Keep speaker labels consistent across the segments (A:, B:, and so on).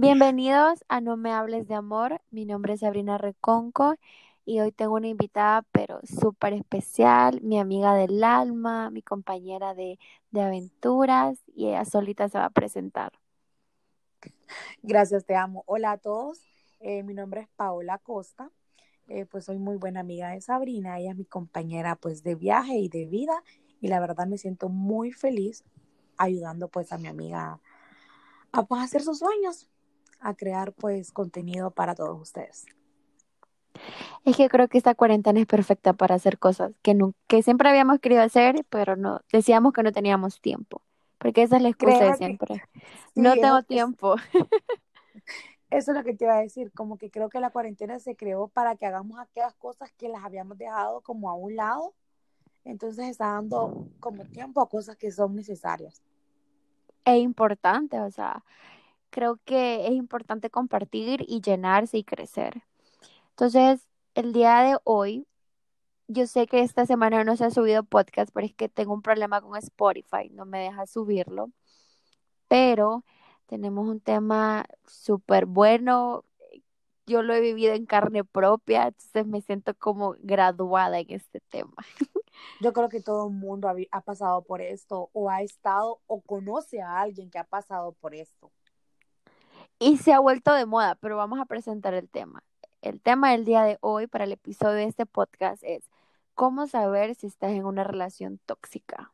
A: Bienvenidos a No Me Hables de Amor. Mi nombre es Sabrina Reconco y hoy tengo una invitada, pero súper especial, mi amiga del alma, mi compañera de, aventuras y ella solita se va a presentar.
B: Gracias, te amo. Hola a todos, eh, mi nombre es Paola Costa, eh, pues soy muy buena amiga de Sabrina, ella es mi compañera pues de viaje y de vida y la verdad me siento muy feliz ayudando pues a mi amiga a pues hacer sus sueños a crear pues contenido para todos ustedes.
A: Es que creo que esta cuarentena es perfecta para hacer cosas que, no, que siempre habíamos querido hacer, pero no decíamos que no teníamos tiempo, porque esa es la excusa de siempre. no tengo tiempo.
B: Eso es lo que te iba a decir, como que creo que la cuarentena se creó para que hagamos aquellas cosas que las habíamos dejado como a un lado, entonces está dando como tiempo a cosas que son necesarias.
A: Es importante, o sea, creo que es importante compartir y llenarse y crecer. Entonces, el día de hoy, yo sé que esta semana no se ha subido podcast, pero es que tengo un problema con Spotify, no me deja subirlo. Pero tenemos un tema súper bueno, yo lo he vivido en carne propia, entonces me siento como graduada en este tema.
B: Yo creo que todo el mundo ha, pasado por esto, o ha estado, o conoce a alguien que ha pasado por esto
A: y se ha vuelto de moda, pero vamos a presentar el tema. El tema del día de hoy para el episodio de este podcast es cómo saber si estás en una relación tóxica.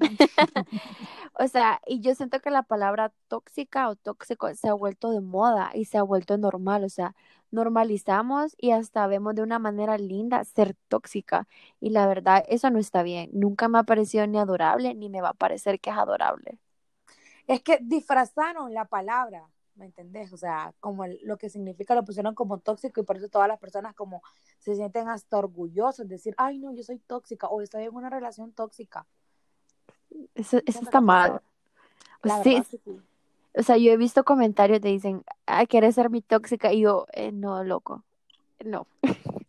A: o sea, y yo siento que la palabra tóxica o tóxico se ha vuelto de moda y se ha vuelto normal, o sea, normalizamos y hasta vemos de una manera linda ser tóxica y la verdad eso no está bien, nunca me ha parecido ni adorable ni me va a parecer que es adorable.
B: Es que disfrazaron la palabra, ¿me entendés? O sea, como lo que significa lo pusieron como tóxico y por eso todas las personas como se sienten hasta orgullosos de decir, ay no, yo soy tóxica o estoy en una relación tóxica.
A: Eso, está mal. sí, O sea, yo he visto comentarios que dicen, ay, ¿quieres ser mi tóxica? Y yo, eh, no, loco, no.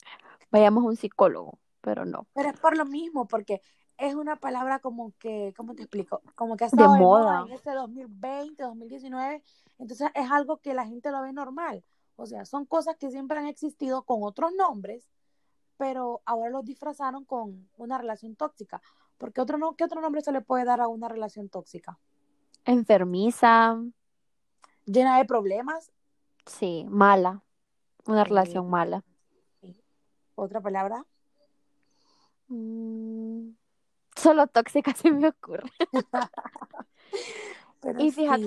A: Vayamos a un psicólogo, pero no.
B: Pero es por lo mismo, porque es una palabra como que, ¿cómo te explico? Como que ha estado de, moda. en este 2020, 2019, entonces es algo que la gente lo ve normal. O sea, son cosas que siempre han existido con otros nombres, pero ahora los disfrazaron con una relación tóxica. Porque otro no, ¿qué otro nombre se le puede dar a una relación tóxica?
A: Enfermiza.
B: Llena de problemas.
A: Sí, mala. Una relación mala.
B: ¿Otra palabra?
A: Mm, Solo tóxica se me ocurre. y fíjate,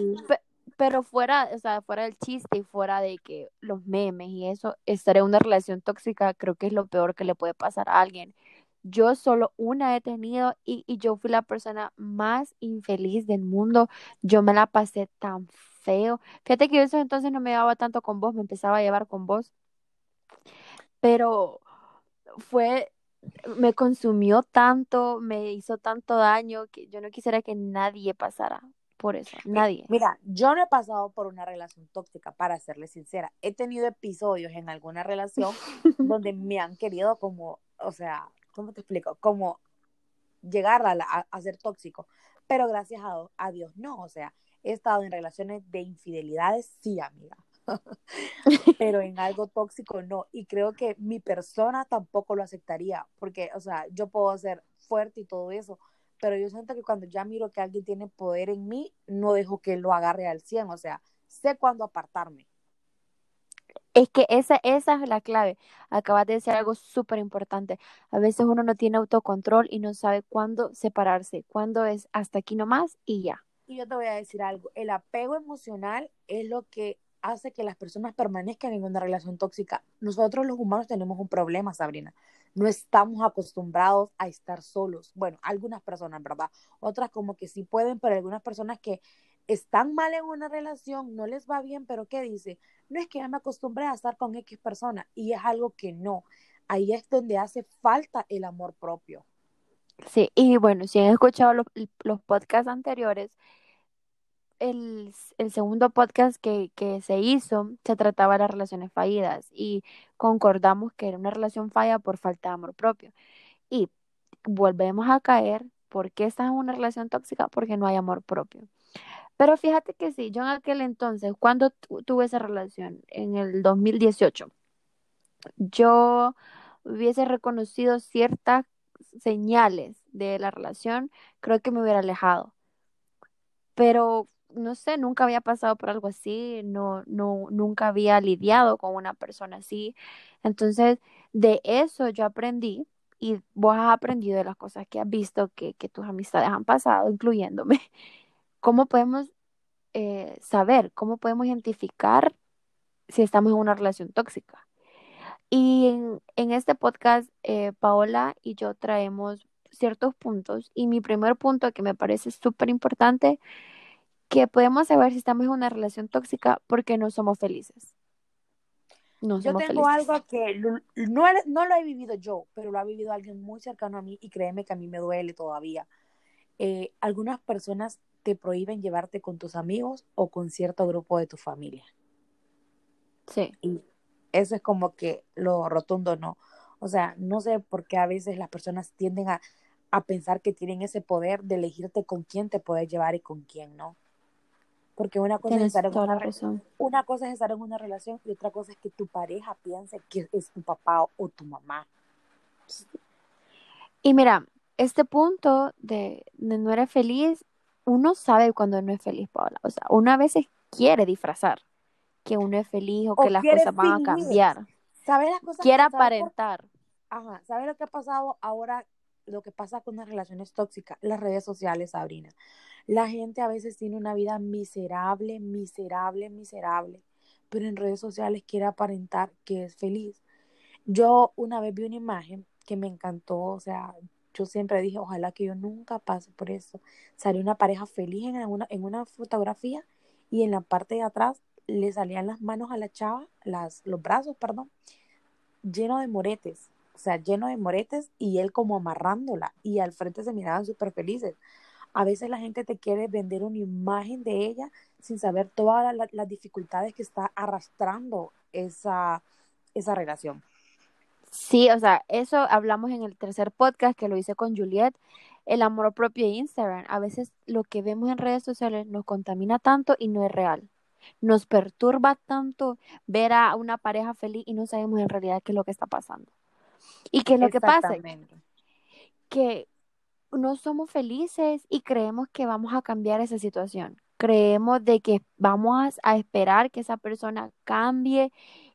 A: pero fuera, o sea, fuera del chiste y fuera de que los memes y eso, estar en una relación tóxica creo que es lo peor que le puede pasar a alguien. Yo solo una he tenido y, y yo fui la persona más infeliz del mundo. Yo me la pasé tan feo. Fíjate que yo eso entonces no me llevaba tanto con vos, me empezaba a llevar con vos. Pero fue me consumió tanto, me hizo tanto daño que yo no quisiera que nadie pasara por eso, nadie.
B: Mira, yo no he pasado por una relación tóxica, para serle sincera. He tenido episodios en alguna relación donde me han querido como, o sea, ¿cómo te explico? Como llegar a, a ser tóxico. Pero gracias a, a Dios no, o sea, he estado en relaciones de infidelidades, sí, amiga. pero en algo tóxico no. Y creo que mi persona tampoco lo aceptaría, porque, o sea, yo puedo ser fuerte y todo eso, pero yo siento que cuando ya miro que alguien tiene poder en mí, no dejo que lo agarre al 100, o sea, sé cuándo apartarme.
A: Es que esa, esa es la clave. Acabas de decir algo súper importante. A veces uno no tiene autocontrol y no sabe cuándo separarse, cuándo es hasta aquí nomás y ya.
B: Y yo te voy a decir algo, el apego emocional es lo que hace que las personas permanezcan en una relación tóxica. Nosotros los humanos tenemos un problema, Sabrina. No estamos acostumbrados a estar solos. Bueno, algunas personas, ¿verdad? Otras como que sí pueden, pero algunas personas que están mal en una relación, no les va bien, pero ¿qué dice? No es que ya me acostumbré a estar con X persona y es algo que no. Ahí es donde hace falta el amor propio.
A: Sí, y bueno, si han escuchado los, los podcasts anteriores, el, segundo podcast que, se hizo se trataba de las relaciones fallidas y concordamos que era una relación falla por falta de amor propio. Y volvemos a caer, ¿por qué estás en una relación tóxica? Porque no hay amor propio. Pero fíjate que sí, yo en aquel entonces, cuando tuve esa relación, en el 2018, yo hubiese reconocido ciertas señales de la relación, creo que me hubiera alejado. Pero no sé, nunca había pasado por algo así, no, no, nunca había lidiado con una persona así. Entonces, de eso yo aprendí y vos has aprendido de las cosas que has visto que, tus amistades han pasado, incluyéndome. ¿Cómo podemos eh, saber, cómo podemos identificar si estamos en una relación tóxica? Y en, en este podcast, eh, Paola y yo traemos ciertos puntos y mi primer punto que me parece súper importante que podemos saber si estamos en una relación tóxica porque no somos felices.
B: No yo tengo algo que no, no, lo he vivido yo, pero lo ha vivido alguien muy cercano a mí y créeme que a mí me duele todavía. Eh, algunas personas te prohíben llevarte con tus amigos o con cierto grupo de tu familia.
A: Sí.
B: Y eso es como que lo rotundo no. O sea, no sé por qué a veces las personas tienden a, a pensar que tienen ese poder de elegirte con quién te puedes llevar y con quién no. Porque una cosa, es estar en una, una cosa es estar en una relación y otra cosa es que tu pareja piense que es tu papá o tu mamá.
A: Y mira, este punto de, no eres feliz, uno sabe cuando no es feliz, Paula. O sea, uno a veces quiere disfrazar que uno es feliz o, que las cosas van a cambiar.
B: ¿Sabes las cosas
A: Quiere aparentar.
B: Ajá, ¿sabes lo que ha pasado ahora? Lo que pasa con las relaciones tóxicas, las redes sociales, Sabrina. La gente a veces tiene una vida miserable, miserable, miserable, pero en redes sociales quiere aparentar que es feliz. Yo una vez vi una imagen que me encantó, o sea, yo siempre dije, ojalá que yo nunca pase por eso. Salió una pareja feliz en una, en una fotografía y en la parte de atrás le salían las manos a la chava, las, los brazos, perdón, lleno de moretes, o sea, lleno de moretes y él como amarrándola y al frente se miraban súper felices. A veces la gente te quiere vender una imagen de ella sin saber todas las dificultades que está arrastrando esa, esa relación.
A: Sí, o sea, eso hablamos en el tercer podcast que lo hice con Juliet, el amor propio de Instagram. A veces lo que vemos en redes sociales nos contamina tanto y no es real. Nos perturba tanto ver a una pareja feliz y no sabemos en realidad qué es lo que está pasando. Y qué es lo que pasa. Que no somos felices y creemos que vamos a cambiar esa situación. Creemos de que vamos a esperar que esa persona cambie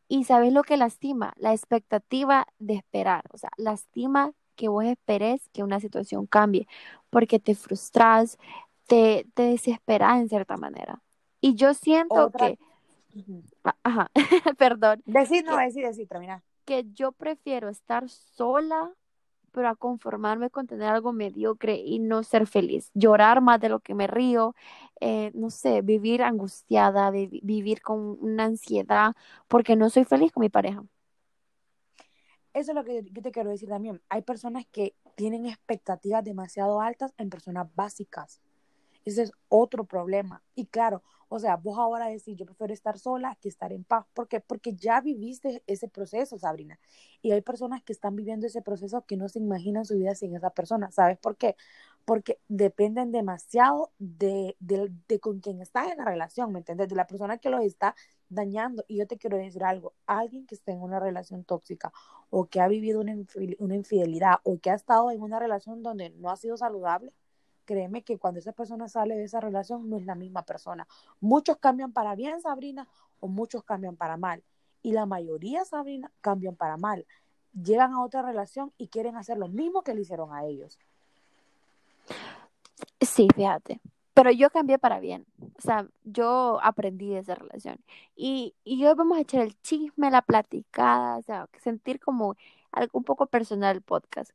A: y sabes lo que lastima, la expectativa de esperar, o sea, lastima que vos esperes que una situación cambie porque te frustras, te, te desesperas en cierta manera. Y yo siento que... Ajá, perdón.
B: Decir, no, decir, decir, terminar.
A: Que yo prefiero estar sola pero a conformarme con tener algo mediocre y no ser feliz, llorar más de lo que me río, eh, no sé, vivir angustiada, vivir con una ansiedad porque no soy feliz con mi pareja.
B: Eso es lo que te quiero decir también. Hay personas que tienen expectativas demasiado altas en personas básicas. Ese es otro problema. Y claro, o sea, vos ahora decís, yo prefiero estar sola que estar en paz. ¿Por qué? Porque ya viviste ese proceso, Sabrina. Y hay personas que están viviendo ese proceso que no se imaginan su vida sin esa persona. ¿Sabes por qué? Porque dependen demasiado de, de, con quien estás en la relación, ¿me entiendes? De la persona que los está dañando. Y yo te quiero decir algo, alguien que esté en una relación tóxica o que ha vivido una, una infidelidad o que ha estado en una relación donde no ha sido saludable, créeme que cuando esa persona sale de esa relación no es la misma persona. Muchos cambian para bien, Sabrina, o muchos cambian para mal. Y la mayoría, Sabrina, cambian para mal. Llegan a otra relación y quieren hacer lo mismo que le hicieron a ellos.
A: Sí, fíjate. Pero yo cambié para bien. O sea, yo aprendí de esa relación. Y, y hoy vamos a echar el chisme, la platicada, o sea, sentir como algo un poco personal el podcast.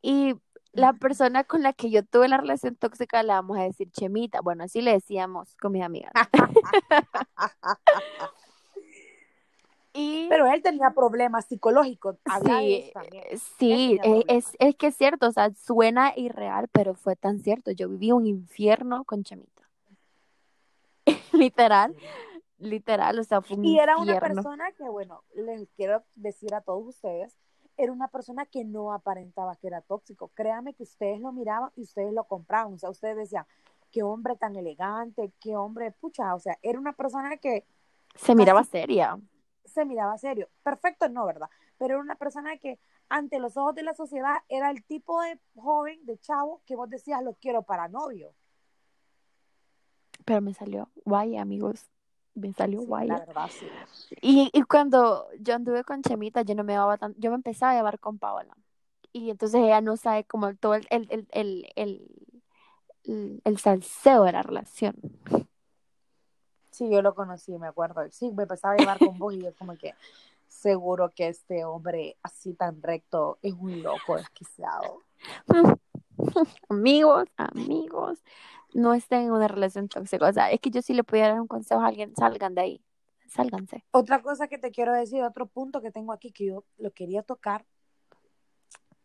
A: Y la persona con la que yo tuve la relación tóxica la vamos a decir Chemita. Bueno, así le decíamos con mis amigas.
B: y... Pero él tenía problemas psicológicos.
A: Sí, sí es, es que es cierto, o sea, suena irreal, pero fue tan cierto. Yo viví un infierno con Chemita. literal, literal, o sea, fue un
B: Y era una persona que, bueno, les quiero decir a todos ustedes era una persona que no aparentaba que era tóxico. Créame que ustedes lo miraban y ustedes lo compraban. O sea, ustedes decían, qué hombre tan elegante, qué hombre, pucha, o sea, era una persona que
A: se miraba seria.
B: Se miraba serio. Perfecto, no, ¿verdad? Pero era una persona que ante los ojos de la sociedad era el tipo de joven, de chavo, que vos decías, lo quiero para novio.
A: Pero me salió guay, amigos. Me salió guay.
B: La verdad, sí.
A: Y, y cuando yo anduve con Chemita, yo no me daba tan, yo me empezaba a llevar con Paola. Y entonces ella no sabe como todo el, el, el, el, el, el salseo de la relación.
B: Sí, yo lo conocí, me acuerdo. Sí, me empezaba a llevar con vos y yo como que seguro que este hombre así tan recto es un loco desquiciado.
A: amigos, amigos, no estén en una relación tóxica. O sea, es que yo sí le pudiera dar un consejo a alguien, salgan de ahí, sálganse.
B: Otra cosa que te quiero decir, otro punto que tengo aquí que yo lo quería tocar,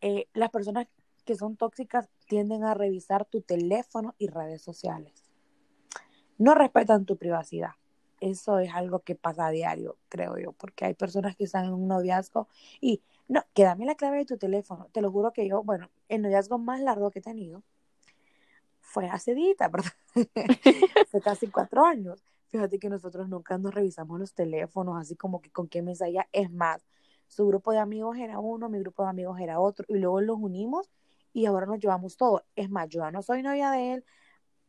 B: eh, las personas que son tóxicas tienden a revisar tu teléfono y redes sociales. No respetan tu privacidad. Eso es algo que pasa a diario, creo yo, porque hay personas que están en un noviazgo y no, que dame la clave de tu teléfono. Te lo juro que yo, bueno, el noviazgo más largo que he tenido fue hace dita, ¿verdad? Hace casi cuatro años. Fíjate que nosotros nunca nos revisamos los teléfonos, así como que con qué mensaje es más. Su grupo de amigos era uno, mi grupo de amigos era otro, y luego los unimos y ahora nos llevamos todo. Es más, yo ya no soy novia de él,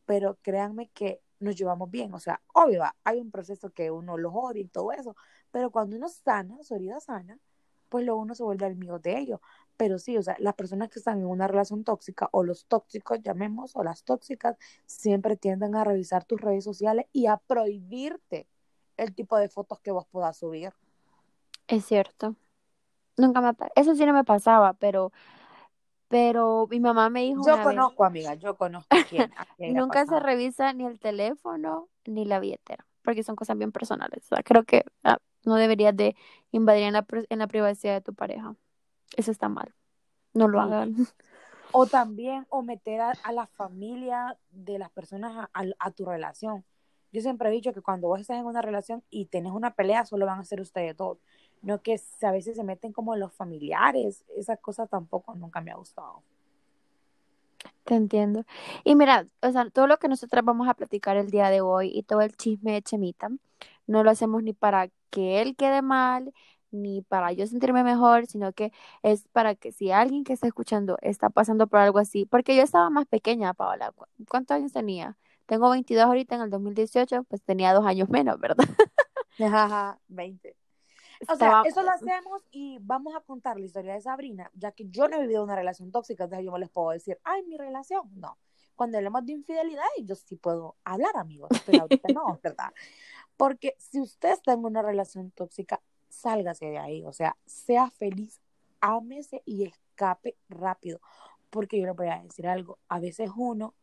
B: pero créanme que nos llevamos bien. O sea, obvio, hay un proceso que uno los odia y todo eso, pero cuando uno sana, su herida sana, pues luego uno se vuelve amigo de ellos. Pero sí, o sea, las personas que están en una relación tóxica o los tóxicos, llamemos, o las tóxicas, siempre tienden a revisar tus redes sociales y a prohibirte el tipo de fotos que vos puedas subir.
A: Es cierto. Nunca me eso sí no me pasaba, pero pero mi mamá me dijo
B: Yo conozco, amiga, yo conozco a quién.
A: nunca se revisa ni el teléfono ni la billetera, porque son cosas bien personales. O sea, creo que ah, no deberías de invadir en la, en la privacidad de tu pareja. Eso está mal. No lo hagan.
B: O también, o meter a, la familia de las personas a, tu relación. Yo siempre he dicho que cuando vos estás en una relación y tenés una pelea, solo van a ser ustedes dos. No que a veces se meten como los familiares. Esa cosa tampoco nunca me ha gustado.
A: Te entiendo. Y mira, o sea, todo lo que nosotras vamos a platicar el día de hoy y todo el chisme de Chemita, no lo hacemos ni para que él quede mal, ni para yo sentirme mejor, sino que es para que si alguien que está escuchando está pasando por algo así, porque yo estaba más pequeña, Paola, ¿cuántos años tenía? Tengo 22 ahorita, en el 2018, pues tenía dos años menos, ¿verdad?
B: Ajá, 20. O sea, eso lo hacemos y vamos a contar la historia de Sabrina, ya que yo no he vivido una relación tóxica, entonces yo no les puedo decir, ay, mi relación, no. Cuando hablamos de infidelidad, yo sí puedo hablar, amigos, pero ahorita no, ¿verdad? Porque si usted está en una relación tóxica, sálgase de ahí, o sea, sea feliz, ámese y escape rápido, porque yo le voy a decir algo, a veces uno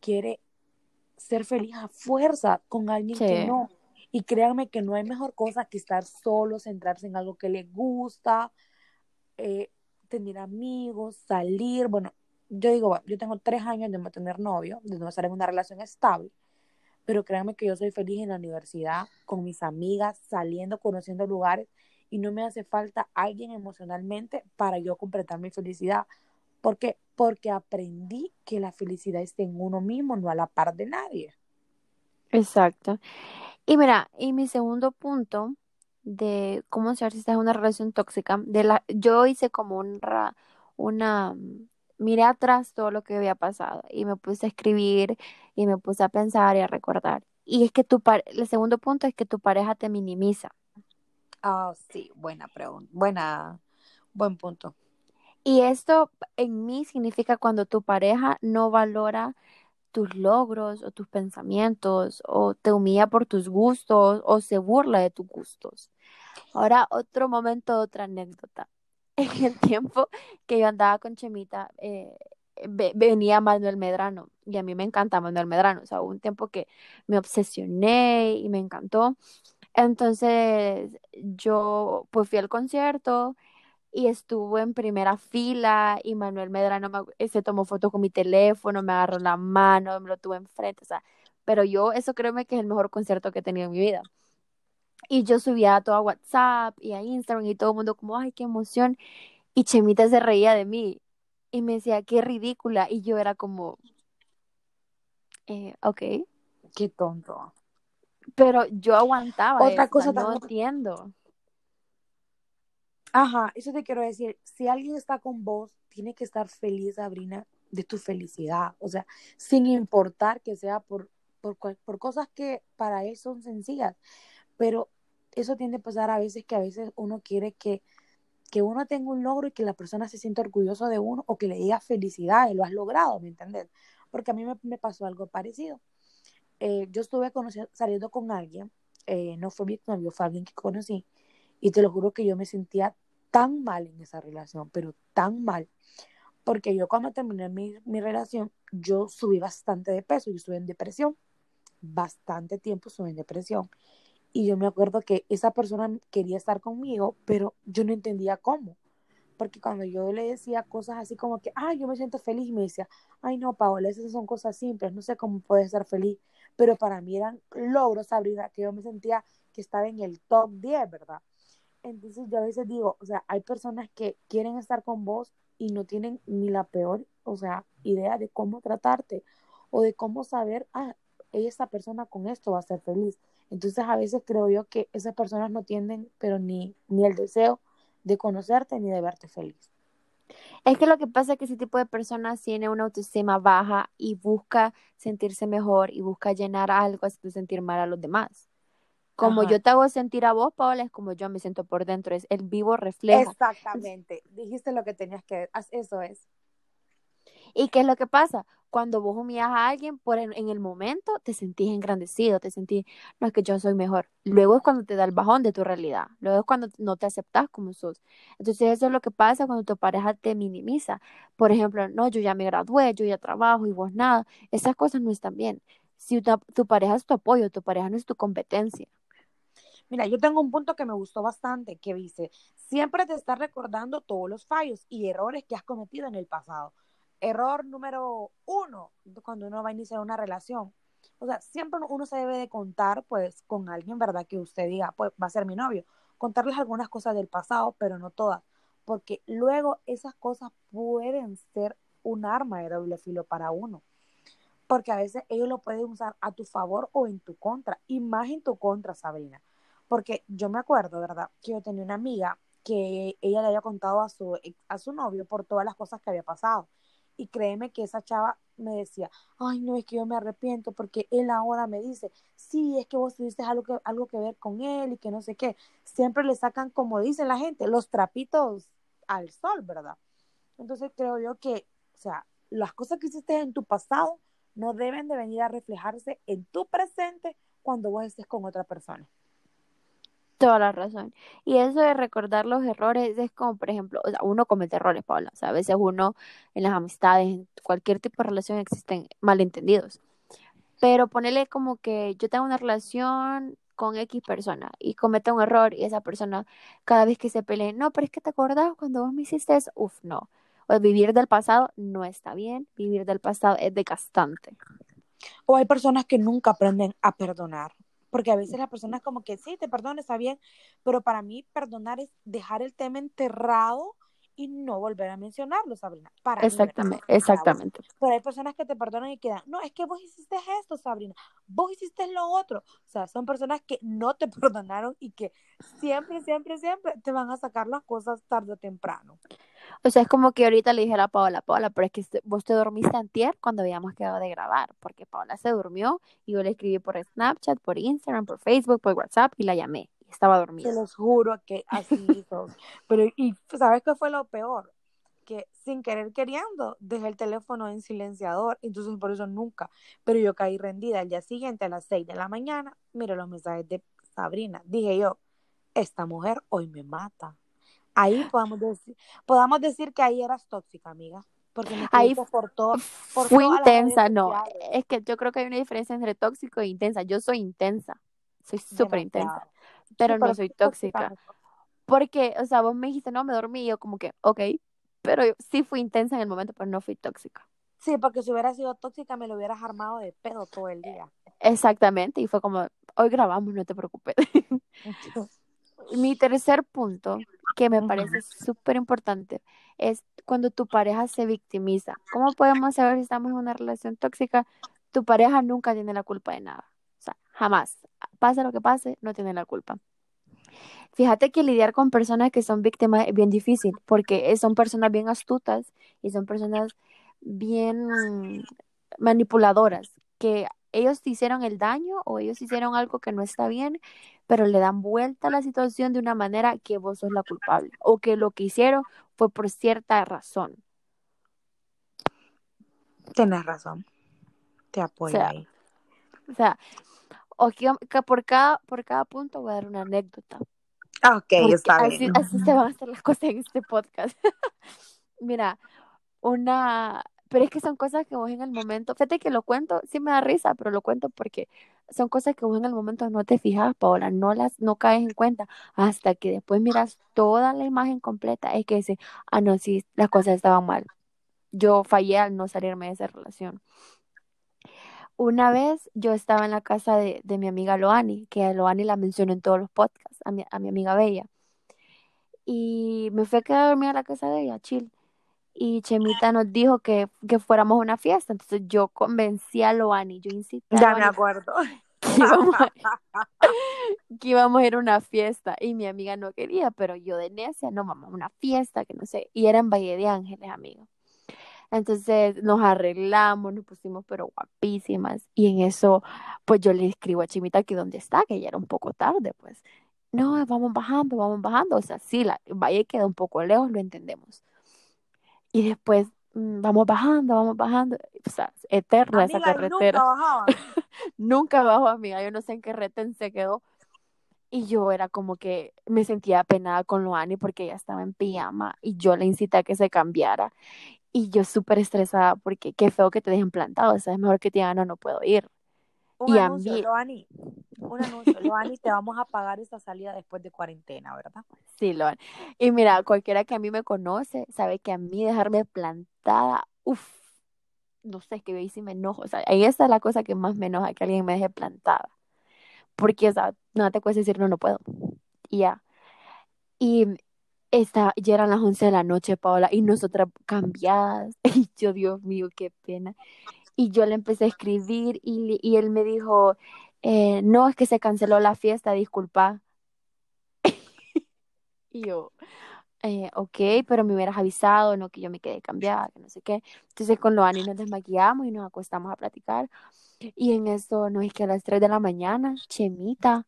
B: quiere ser feliz a fuerza con alguien que no, y créanme que no hay mejor cosa que estar solo, centrarse en algo que le gusta, eh, tener amigos, salir, bueno, yo digo, yo tengo tres años de no tener novio, de no estar en una relación estable, pero créanme que yo soy feliz en la universidad, con mis amigas, saliendo, conociendo lugares y no me hace falta alguien emocionalmente para yo completar mi felicidad. ¿Por qué? Porque aprendí que la felicidad está en uno mismo, no a la par de nadie.
A: Exacto. Y mira, y mi segundo punto de cómo saber si estás en una relación tóxica, de la, yo hice como un una miré atrás todo lo que había pasado y me puse a escribir y me puse a pensar y a recordar. Y es que tu el segundo punto es que tu pareja te minimiza.
B: Ah, sí, buena pregunta, buena, buen punto.
A: Y esto en mí significa cuando tu pareja no valora tus logros o tus pensamientos o te humilla por tus gustos o se burla de tus gustos. Ahora, otro momento, otra anécdota. en el tiempo que yo andaba con Chemita, eh, venía Manuel Medrano y a mí me encanta Manuel Medrano, o sea, hubo un tiempo que me obsesioné y me encantó. Entonces yo pues fui al concierto y estuvo en primera fila y Manuel Medrano me, se tomó fotos con mi teléfono, me agarró la mano, me lo tuve enfrente, o sea, pero yo eso créeme que es el mejor concierto que he tenido en mi vida. Y yo subía todo a WhatsApp y a Instagram y todo el mundo como, ay, qué emoción. Y Chemita se reía de mí y me decía, qué ridícula. Y yo era como, Eh, ok.
B: Qué tonto.
A: Pero yo aguantaba.
B: Otra cosa
A: sea, no
B: también-
A: entiendo.
B: Ajá, eso te quiero decir. Si alguien está con vos, tiene que estar feliz, Sabrina, de tu felicidad. O sea, sin importar que sea por, por, por cosas que para él son sencillas. Pero eso tiende a pasar a veces que a veces uno quiere que, que uno tenga un logro y que la persona se sienta orgulloso de uno o que le diga felicidades, lo has logrado, ¿me entiendes? Porque a mí me, pasó algo parecido. Eh, yo estuve saliendo con alguien, eh, no fue mi novio, fue alguien que conocí, y te lo juro que yo me sentía tan mal en esa relación, pero tan mal, porque yo cuando terminé mi, mi relación, yo subí bastante de peso, yo estuve en depresión, bastante tiempo estuve en depresión, y yo me acuerdo que esa persona quería estar conmigo, pero yo no entendía cómo, porque cuando yo le decía cosas así como que, ay, yo me siento feliz, me decía, ay, no, Paola, esas son cosas simples, no sé cómo puedes ser feliz, pero para mí eran logros, Sabrina, que yo me sentía que estaba en el top 10, ¿verdad? Entonces yo a veces digo, o sea, hay personas que quieren estar con vos y no tienen ni la peor, o sea, idea de cómo tratarte o de cómo saber, ah, esta persona con esto va a ser feliz. Entonces a veces creo yo que esas personas no tienen, pero ni, ni el deseo de conocerte ni de verte feliz.
A: Es que lo que pasa es que ese tipo de personas tiene una autoestima baja y busca sentirse mejor y busca llenar algo haciendo sentir mal a los demás. Como
B: Ajá.
A: yo te hago sentir a vos, Paola, es como yo me siento por dentro, es el vivo reflejo.
B: Exactamente, dijiste lo que tenías que, eso es.
A: ¿Y qué es lo que pasa? Cuando vos humillas a alguien, por en, en el momento te sentís engrandecido, te sentís, no es que yo soy mejor. Luego es cuando te da el bajón de tu realidad, luego es cuando no te aceptas como sos. Entonces eso es lo que pasa cuando tu pareja te minimiza. Por ejemplo, no, yo ya me gradué, yo ya trabajo y vos nada. Esas cosas no están bien. Si tu, tu pareja es tu apoyo, tu pareja no es tu competencia.
B: Mira, yo tengo un punto que me gustó bastante, que dice, siempre te está recordando todos los fallos y errores que has cometido en el pasado. Error número uno, cuando uno va a iniciar una relación. O sea, siempre uno se debe de contar, pues, con alguien, ¿verdad? Que usted diga, pues, va a ser mi novio. Contarles algunas cosas del pasado, pero no todas. Porque luego esas cosas pueden ser un arma de doble filo para uno. Porque a veces ellos lo pueden usar a tu favor o en tu contra. Y más en tu contra, Sabrina. Porque yo me acuerdo, ¿verdad? Que yo tenía una amiga que ella le había contado a su, a su novio por todas las cosas que había pasado. Y créeme que esa chava me decía, ay, no, es que yo me arrepiento porque él ahora me dice, sí, es que vos tuviste algo que, algo que ver con él y que no sé qué. Siempre le sacan, como dice la gente, los trapitos al sol, ¿verdad? Entonces creo yo que, o sea, las cosas que hiciste en tu pasado no deben de venir a reflejarse en tu presente cuando vos estés con otra persona.
A: Toda la razón. Y eso de recordar los errores es como, por ejemplo, o uno comete errores, Paula. O sea, a veces uno en las amistades, en cualquier tipo de relación existen malentendidos. Pero ponerle como que yo tengo una relación con X persona y comete un error y esa persona cada vez que se pelee, no, pero es que te acordás cuando vos me hiciste eso, uf, no. O vivir del pasado no está bien, vivir del pasado es desgastante.
B: O hay personas que nunca aprenden a perdonar. Porque a veces las personas como que sí, te perdono, está bien, pero para mí perdonar es dejar el tema enterrado y no volver a mencionarlo, Sabrina. Para
A: exactamente,
B: mí,
A: exactamente.
B: Pero hay personas que te perdonan y quedan, no, es que vos hiciste esto, Sabrina, vos hiciste lo otro. O sea, son personas que no te perdonaron y que siempre, siempre, siempre te van a sacar las cosas tarde o temprano.
A: O sea, es como que ahorita le dijera a Paola, Paola, pero es que vos te dormiste antier cuando habíamos quedado de grabar, porque Paola se durmió y yo le escribí por Snapchat, por Instagram, por Facebook, por WhatsApp y la llamé y estaba dormida.
B: Se los juro que así hizo. Pero, y ¿sabes qué fue lo peor? Que sin querer queriendo dejé el teléfono en silenciador, entonces por eso nunca. Pero yo caí rendida el día siguiente a las 6 de la mañana, miro los mensajes de Sabrina. Dije yo, esta mujer hoy me mata ahí podamos decir, podamos decir que ahí eras tóxica, amiga. Porque
A: ahí
B: por todo. Por
A: fui intensa, no. Es que yo creo que hay una diferencia entre tóxico e intensa. Yo soy intensa. Soy súper intensa. Pero sí, no soy tóxica. tóxica. Porque, o sea, vos me dijiste, no, me dormí. Y yo, como que, ok. Pero yo, sí fui intensa en el momento, pero no fui tóxica.
B: Sí, porque si hubiera sido tóxica, me lo hubieras armado de pedo todo el día.
A: Exactamente. Y fue como, hoy grabamos, no te preocupes. Mi tercer punto, que me parece súper importante, es cuando tu pareja se victimiza. ¿Cómo podemos saber si estamos en una relación tóxica? tu pareja nunca tiene la culpa de nada. O sea, jamás. Pase lo que pase, no tiene la culpa. Fíjate que lidiar con personas que son víctimas es bien difícil, porque son personas bien astutas y son personas bien manipuladoras, que ellos te hicieron el daño o ellos hicieron algo que no está bien, pero le dan vuelta a la situación de una manera que vos sos la culpable o que lo que hicieron fue por cierta razón.
B: Tienes razón. Te apoyo
A: O sea,
B: ahí.
A: O sea, por, cada, por cada punto voy a dar una anécdota.
B: Ok, está
A: así,
B: bien.
A: así se van a hacer las cosas en este podcast. Mira, una, pero es que son cosas que vos en el momento, fíjate que lo cuento, sí me da risa, pero lo cuento porque son cosas que vos en el momento no te fijas, Paola, no las, no caes en cuenta hasta que después miras toda la imagen completa, es que dices, ah, no, sí, las cosas estaban mal. Yo fallé al no salirme de esa relación. Una vez yo estaba en la casa de, de mi amiga Loani, que a Loani la menciono en todos los podcasts, a mi, a mi amiga Bella, y me fui a quedar dormida a la casa de ella, chill. Y Chemita nos dijo que, que fuéramos a una fiesta. Entonces yo convencí a Loani, yo a
B: Ya me acuerdo.
A: que íbamos, a, que íbamos a ir a una fiesta. Y mi amiga no quería, pero yo de necia, no, mamá, una fiesta, que no sé. Y era en Valle de Ángeles, amigo. Entonces nos arreglamos, nos pusimos pero guapísimas. Y en eso, pues yo le escribo a Chimita que dónde está, que ya era un poco tarde, pues. No, vamos bajando, vamos bajando. O sea, sí, la valle queda un poco lejos, lo entendemos. Y después mm, vamos bajando, vamos bajando. O sea, eterna esa
B: Amiga,
A: carretera.
B: nunca bajaban.
A: Nunca bajo, amiga. Yo no sé en qué retén se quedó. Y yo era como que me sentía apenada con Loani porque ella estaba en pijama y yo le incité a que se cambiara. Y yo súper estresada porque qué feo que te dejen plantado. O sea, es mejor que te digan, no, no puedo ir.
B: Un
A: Y a
B: anuncio,
A: mí-
B: Loani. Un anuncio, Loani, te vamos a pagar esta salida después de cuarentena, ¿verdad?
A: Sí, Loani. Y mira, cualquiera que a mí me conoce sabe que a mí dejarme plantada, uff, no sé, es que ahí sí me enojo. O sea, ahí está la cosa que más me enoja, que alguien me deje plantada. Porque, o sea, no te cuesta decir, no, no puedo. Y ya. Y esta, ya eran las 11 de la noche, Paola, y nosotras cambiadas. Y yo, Dios mío, qué pena. Y yo le empecé a escribir y, y él me dijo, eh, no, es que se canceló la fiesta, disculpa. Y yo, eh, ok, pero me hubieras avisado, no que yo me quedé cambiada, que no sé qué. Entonces con Loani nos desmaquillamos y nos acostamos a platicar. Y en eso, no es que a las 3 de la mañana, Chemita,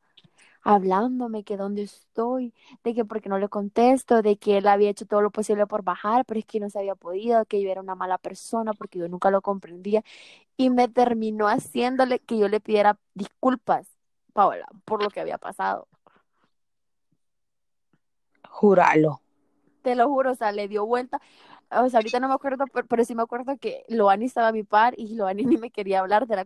A: hablándome que dónde estoy, de que porque no le contesto, de que él había hecho todo lo posible por bajar, pero es que no se había podido, que yo era una mala persona porque yo nunca lo comprendía. Y me terminó haciéndole que yo le pidiera disculpas, Paola, por lo que había pasado.
B: Júralo.
A: Te lo juro, o sea, le dio vuelta. O sea, ahorita no me acuerdo, pero, pero sí me acuerdo que Loani estaba a mi par y Loani ni me quería hablar de la